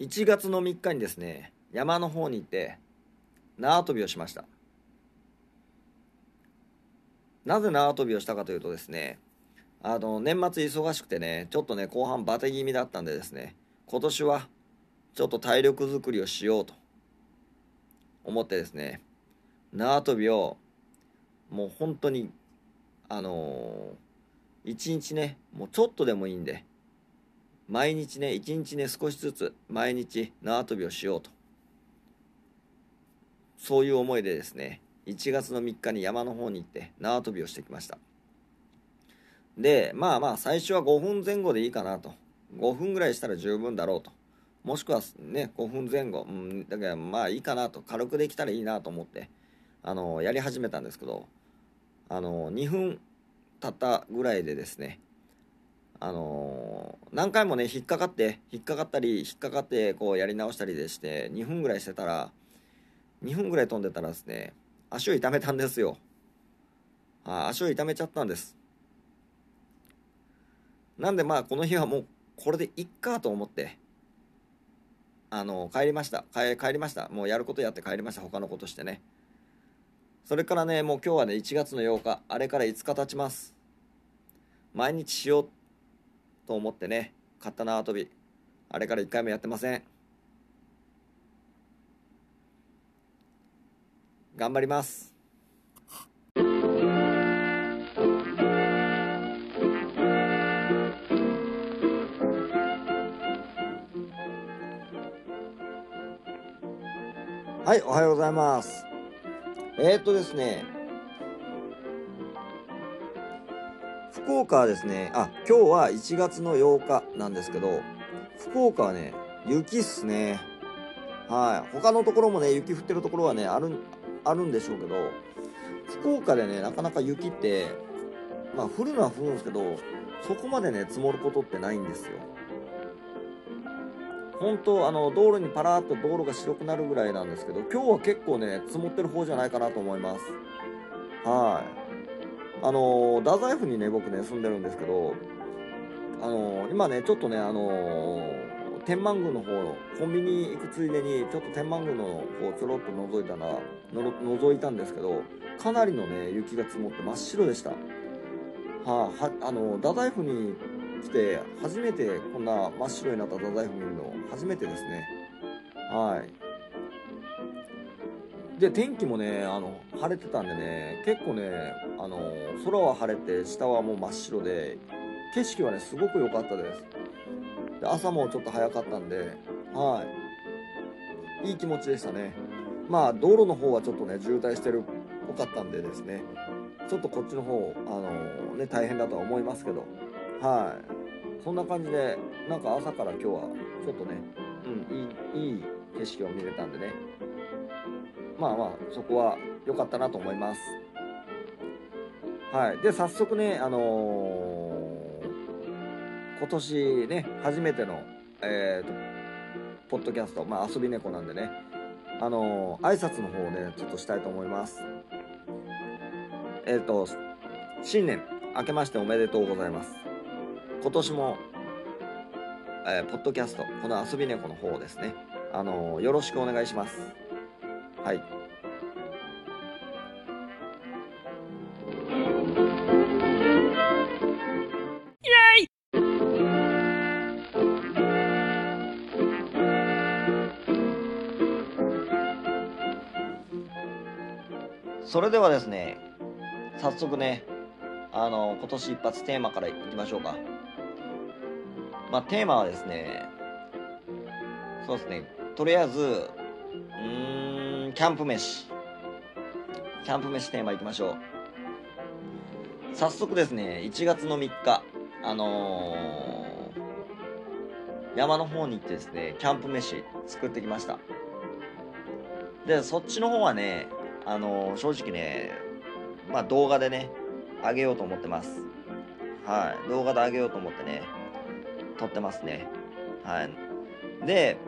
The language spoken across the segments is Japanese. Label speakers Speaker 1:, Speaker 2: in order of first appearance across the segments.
Speaker 1: 1月の3日にですね山の方に行って縄跳びをしました。なぜ縄跳びをしたかというとですねあの年末忙しくてねちょっとね後半バテ気味だったんでですね今年はちょっと体力づくりをしようと思ってですね縄跳びをもう本当にあのー、一日ねもうちょっとでもいいんで毎日ね一日ね少しずつ毎日縄跳びをしようと。そういう思いでですね1月の3日に山の方に行って縄跳びをしてきました。でまあまあ最初は5分前後でいいかなと。5分ぐらいしたら十分だろうと。もしくはね5分前後、うん、だからまあいいかなと。軽くできたらいいなと思ってあのやり始めたんですけどあの2分経ったぐらいでですねあの何回もね引っかかって引っかかったり引っかかってこうやり直したりでして2分ぐらいしてたら2分ぐらい飛んでたらですね足を痛めたんですよ。あ足を痛めちゃったんです。なんでまあこの日はもうこれでいっかと思ってあの帰りました。帰帰りました。もうやることやって帰りました。他のことしてね。それからねもう今日はね1月の8日あれから5日経ちます。毎日しようと思ってね買った縄跳びあれから1回もやってません。頑張ります。はいおはようございます。えー、っとですね福岡はですね、あ、今日は1月の8日なんですけど、福岡はね、雪っすね。はい。他のところもね、雪降ってるところはね、ある、あるんでしょうけど、福岡でね、なかなか雪って、まあ降るのは降るんですけど、そこまでね、積もることってないんですよ。本当あの道路にパラッと道路が白くなるぐらいなんですけど今日は結構ね積もってる方じゃないかなと思いますはいあの太宰府にね僕ね住んでるんですけどあの今ねちょっとねあの天満宮の方のコンビニ行くついでにちょっと天満宮の方ちょろっと覗いたらの覗いたんですけどかなりのね雪が積もって真っ白でした。はあはあの太宰府に来て初めてこんな真っ白になった太宰府見るの初めてですね。はい。で天気もねあの晴れてたんでね結構ねあの空は晴れて下はもう真っ白で景色はねすごく良かったです。で朝もちょっと早かったんではい。いい気持ちでしたね。まあ道路の方はちょっとね渋滞してるっぽかったんでですね。ちょっとこっちの方あのね大変だとは思いますけどはい。そんな感じでなんか朝から今日はちょっとねうんいいいい景色を見れたんでね。まあまあそこは良かったなと思います。はい。で早速ねあのー、今年ね初めてのえ、ー、とポッドキャストまあ遊び猫なんでねあのー、挨拶の方をねちょっとしたいと思います。えっ、ー、と新年明けましておめでとうございます。今年もえー、ポッドキャストこの遊び猫の方ですねあのよろしくお願いします。はい。それではですね、早速ね、あの、今年一発テーマからいきましょうか。まあ、テーマはですね、そうですね、とりあえず、キャンプ飯。キャンプ飯テーマいきましょう。早速ですね、1月の3日、あのー、山の方に行ってですね、キャンプ飯作ってきました。で、そっちの方はね、あの、正直ね、まあ動画でね、あげようと思ってます。はい。動画であげようと思ってね、撮ってますね。はい。で、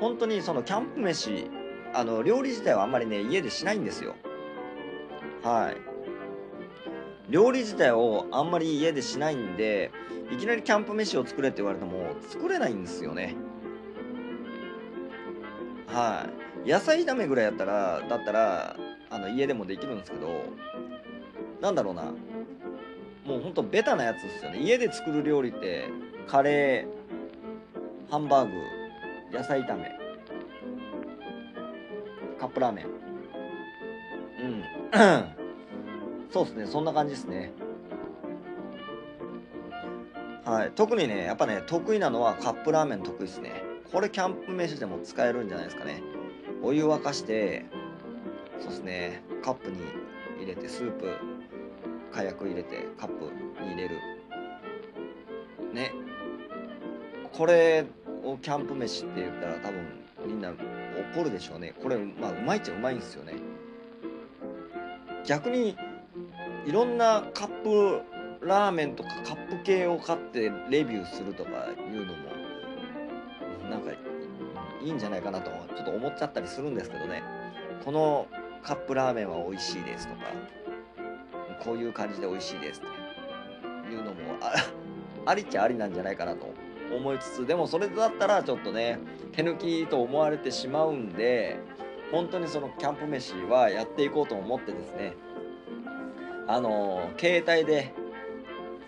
Speaker 1: 本当にそのキャンプ飯あの料理自体はあんまりね家でしないんですよはい料理自体をあんまり家でしないんでいきなりキャンプ飯を作れって言われても作れないんですよねはい野菜炒めぐらいやったらだったらあの家でもできるんですけどなんだろうな。もうほんとベタなやつですよね。家で作る料理ってカレーハンバーグ野菜炒めカップラーメン。うん。そうですね。そんな感じですね。はい。特にねやっぱね得意なのはカップラーメン得意ですね。これキャンプ飯でも使えるんじゃないですかね。お湯沸かしてそうですねカップに入れてスープ火薬入れてカップに入れる。ね。これをキャンプ飯って言ったら多分みんな怒るでしょうね。これまあうまいっちゃうまいんですよね。逆にいろんなカップラーメンとかカップ系を買ってレビューするとかいうのもなんかいいんじゃないかなとちょっと思っちゃったりするんですけどね。このカップラーメンは美味しいですとかこういう感じで美味しいですっていうのも ありっちゃありなんじゃないかなと思いつつでもそれだったらちょっとね手抜きと思われてしまうんで本当にそのキャンプ飯はやっていこうと思ってですねあの携帯で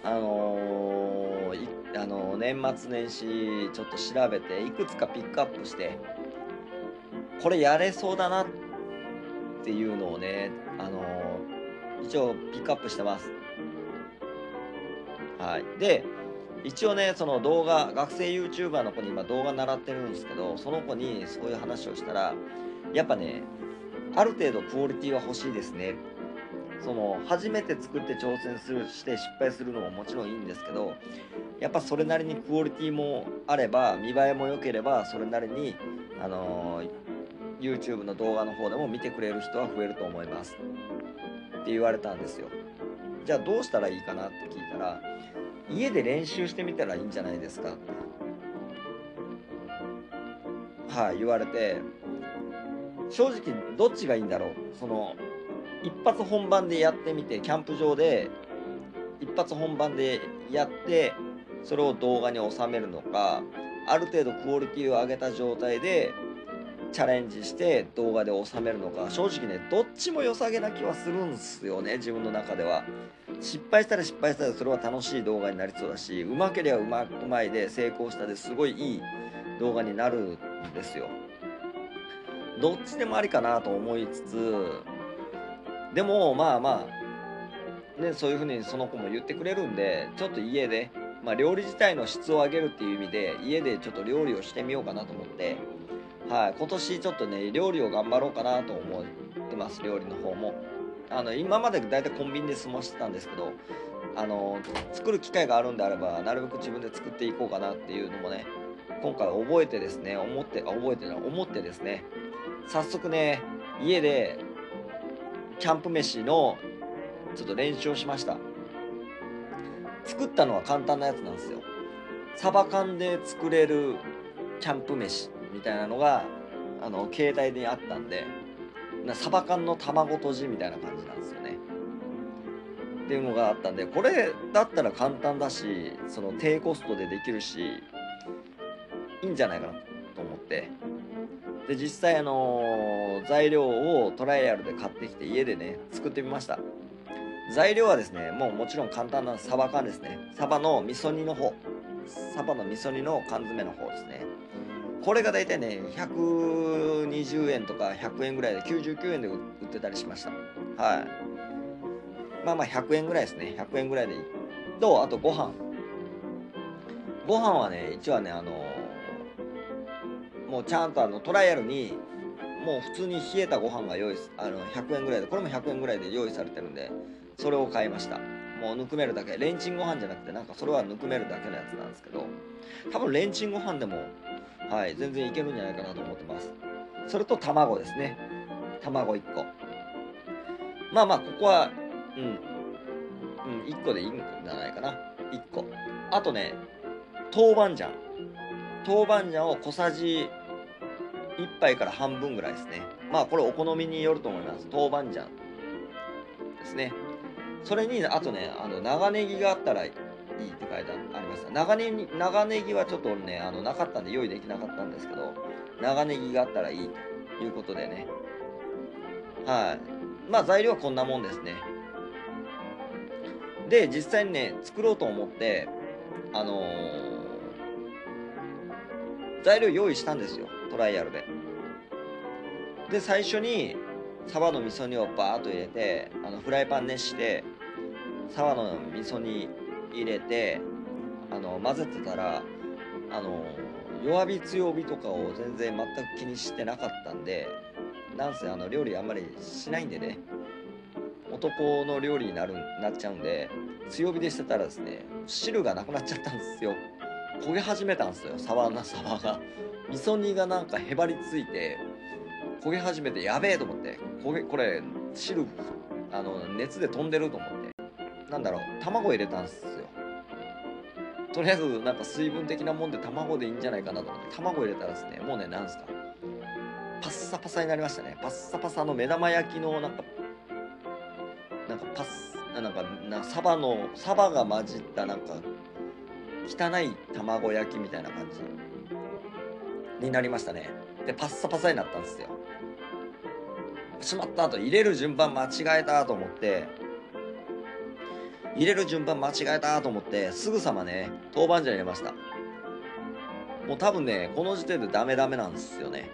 Speaker 1: あのあの年末年始ちょっと調べていくつかピックアップしてこれやれそうだなっていうのをねあの一応ピックアップしてます。はい。で一応ねその動画学生 YouTuber の子に今動画習ってるんですけどその子にそういう話をしたらやっぱねある程度クオリティは欲しいですね。その初めて作って挑戦するして失敗するのももちろんいいんですけどやっぱそれなりにクオリティもあれば見栄えも良ければそれなりにあのー、YouTube の動画の方でも見てくれる人は増えると思います。って言われたんですよ。じゃあどうしたらいいかなって聞いたら家で練習してみたらいいんじゃないですかはい、言われて正直どっちがいいんだろう。その一発本番でやってみてキャンプ場で一発本番でやってそれを動画に収めるのかある程度クオリティを上げた状態でチャレンジして動画で収めるのか正直ねどっちも良さげな気はするんすよね自分の中では。失敗したら失敗したらそれは楽しい動画になりそうだしうまければうまうまいで成功したですごいいい動画になるんですよ。どっちでもありかなと思いつつでもまあまあねそういうふうにその子も言ってくれるんでちょっと家で、まあ、料理自体の質を上げるっていう意味で家でちょっと料理をしてみようかなと思ってはい今年ちょっとね料理を頑張ろうかなと思ってます料理の方も。あの今まで大体コンビニで済ましてたんですけどあの作る機会があるんであればなるべく自分で作っていこうかなっていうのもね今回覚えてですね思って覚えてない思ってですね早速ね家でキャンプ飯のちょっと練習をしました。作ったのは簡単なやつなんですよ。サバ缶で作れるキャンプ飯。みたいなのがあの携帯にあったんでなサバ缶の卵とじみたいな感じなんですよね。っていうのがあったんでこれだったら簡単だしその低コストでできるしいいんじゃないかなと思って。で実際あの、材料をトライアルで買ってきて家でね作ってみました。材料はですねもうもちろん簡単なサバ缶ですね。サバの味噌煮の方。サバの味噌煮の缶詰の方ですね。これが大体ね120円とか100円ぐらいで99円で売ってたりしました。はい。まあまあ100円ぐらいですね。100円ぐらいでいい。とあとご飯。ご飯はね一応ねあのもうちゃんとあのトライアルにもう普通に冷えたご飯が用意あの100円ぐらいでこれも100円ぐらいで用意されてるんでそれを買いました。もうぬくめるだけ。レンチンご飯じゃなくてなんかそれはぬくめるだけのやつなんですけど多分レンチンご飯でもはい全然いけるんじゃないかなと思ってます。それと卵ですね。卵1個。まあまあここはうん。うん1個でいいんじゃないかな。1個。あとね豆板醤。豆板醤を小さじ1杯から半分ぐらいですね。まあこれお好みによると思います。豆板醤ですね。それにあとねあの長ネギがあったらいいって書いてありました。長ネギ長ネギはちょっとねあのなかったんで用意できなかったんですけど長ネギがあったらいいということでね。はい。まあ材料はこんなもんですね。で実際にね作ろうと思ってあのー、材料用意したんですよ。トライアルで。で最初にサバの味噌煮をバーッと入れてあのフライパン熱してサバの味噌煮入れてあの混ぜてたらあの弱火強火とかを全然全く気にしてなかったんでなんせあの料理あんまりしないんでね男の料理になるなっちゃうんで強火でしてたらですね汁がなくなっちゃったんですよ。焦げ始めたんですよサバなサバが。味噌煮がなんかへばりついて焦げ始めてやべえと思って焦げこれ汁あの熱で飛んでると思って。なんだろう卵入れたんですとりあえずなんか水分的なもんで卵でいいんじゃないかなと思って卵入れたらですねもうねなんすかパッサパサになりましたね。パッサパサの目玉焼きのなんかなんかパスなんかなサバのサバが混じったなんか汚い卵焼きみたいな感じになりましたね。でパッサパサになったんですよ。しまった後入れる順番間違えたと思って入れる順番間違えたと思ってすぐさまね豆板醤入れました。もう多分ねこの時点でダメダメなんですよね。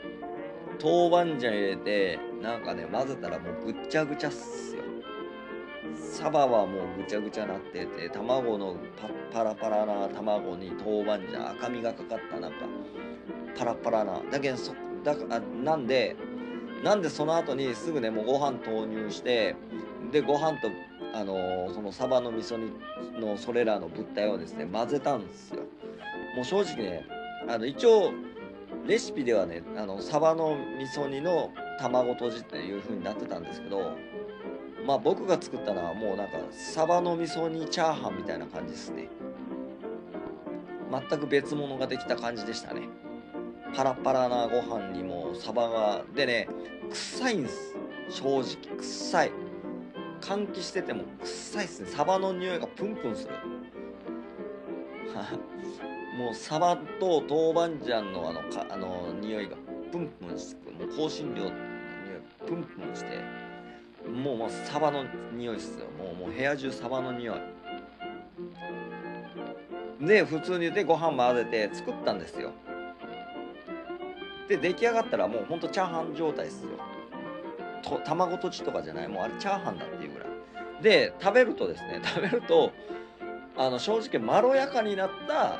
Speaker 1: 豆板醤入れてなんかね混ぜたらもうぐっちゃぐちゃっすよ。サバはもうぐちゃぐちゃなってて卵のパラパラな卵に豆板醤赤みがかかったなんかパラパラな。だけどそだかなんでなんでその後にすぐねもうご飯投入してでご飯とあの、そのサバの味噌煮のそれらの物体をですね混ぜたんですよ。もう正直ねあの一応レシピではねあのサバの味噌煮の卵とじっていう風になってたんですけどまあ僕が作ったのはもうなんかサバの味噌煮チャーハンみたいな感じですね。全く別物ができた感じでしたね。パラパラなご飯にもサバがでね臭いんです。正直臭い。換気してても臭いっすね。サバの匂いがプンプンする。もうサバと豆板醤のあのかあの匂いがプンプンしてもう香辛料の匂いがプンプンしてもうもうサバの匂いっすよ。もうもう部屋中サバの匂い。で普通にでご飯混ぜて作ったんですよ。で出来上がったらもうほんとチャーハン状態ですよ。と卵とじとかじゃない。もうあれチャーハンだっていうで食べるとですね 食べるとあの正直まろやかになった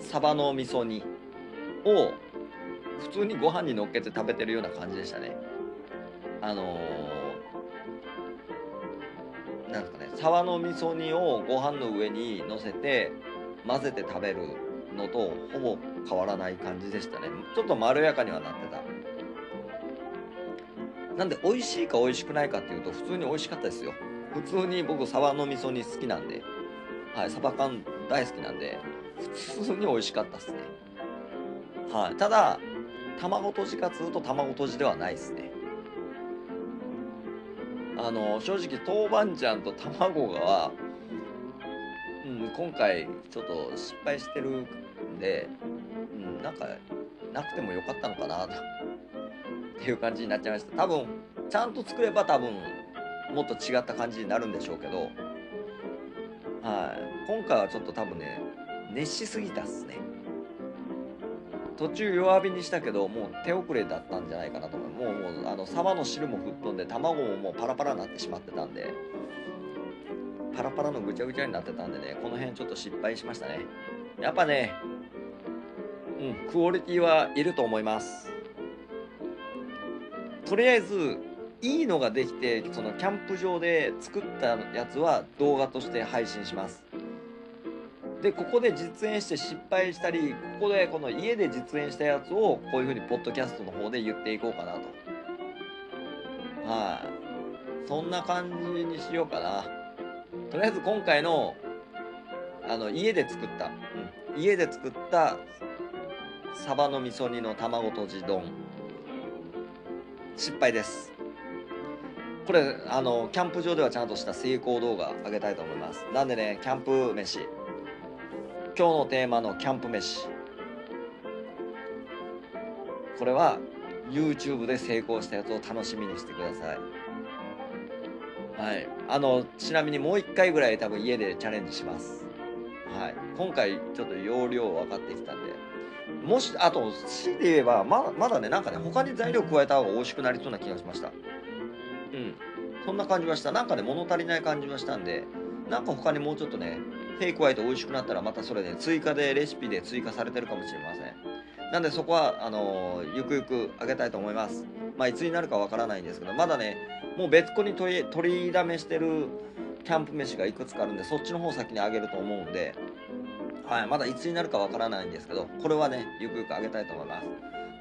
Speaker 1: サバの味噌煮を普通にご飯に乗っけて食べてるような感じでしたね。あのー、なんですかねサバの味噌煮をご飯の上に乗せて混ぜて食べるのとほぼ変わらない感じでしたね。ちょっとまろやかにはなってた。なんで美味しいか美味しくないかっていうと普通に美味しかったですよ。普通に僕サバの味噌煮好きなんで。はいサバ缶大好きなんで。普通に美味しかったですね。はいただ卵とじかつうと卵とじではないですね。あの正直豆板醤と卵が、うん、今回ちょっと失敗してるんで、うん、なんかなくてもよかったのかなと。っていう感じになっちゃいました。多分ちゃんと作れば多分もっと違った感じになるんでしょうけど。はい。今回はちょっと多分ね熱しすぎたっすね。途中弱火にしたけどもう手遅れだったんじゃないかなと思う。もうもうあのサバの汁も吹っ飛んで卵ももうパラパラになってしまってたんで。パラパラのぐちゃぐちゃになってたんでねこの辺ちょっと失敗しましたね。やっぱねうんクオリティはいると思います。とりあえずいいのができてそのキャンプ場で作ったやつは動画として配信します。でここで実演して失敗したりここでこの家で実演したやつをこういうふうにポッドキャストの方で言っていこうかなと。はい。そんな感じにしようかな。とりあえず今回のあの家で作った、うん、家で作ったサバの味噌煮の卵とじ丼。失敗です。これあのキャンプ場ではちゃんとした成功動画上げたいと思います。なんでねキャンプ飯。今日のテーマのキャンプ飯。これは YouTube で成功したやつを楽しみにしてください。はい。あのちなみにもう一回ぐらい多分家でチャレンジします。今回ちょっと容量分かってきたんで。もしあと C で言えばまだまだねなんかね他に材料加えた方が美味しくなりそうな気がしました。うん。そんな感じはした。なんかね物足りない感じはしたんでなんか他にもうちょっとね手加えて美味しくなったらまたそれで、ね、追加でレシピで追加されてるかもしれません。なんでそこはあのー、ゆくゆくあげたいと思います。まあいつになるかわからないんですけどまだねもう別個に取り取りだめしてるキャンプ飯がいくつかあるんでそっちの方先にあげると思うんではい、まだいつになるかわからないんですけど、これはね、ゆくゆくあげたいと思います。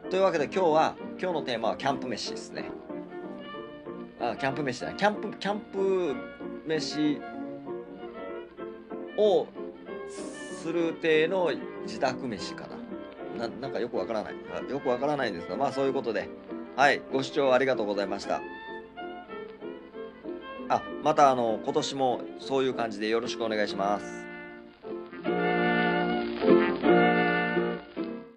Speaker 1: というわけで今日は、今日のテーマはキャンプ飯ですね。あ、キャンプ飯だ。キャンプ、キャンプ飯をする体の自宅飯かな。ななんかよくわからない。よくわからないんですが、まあそういうことで、はい、ご視聴ありがとうございました。あ、またあの、今年もそういう感じでよろしくお願いします。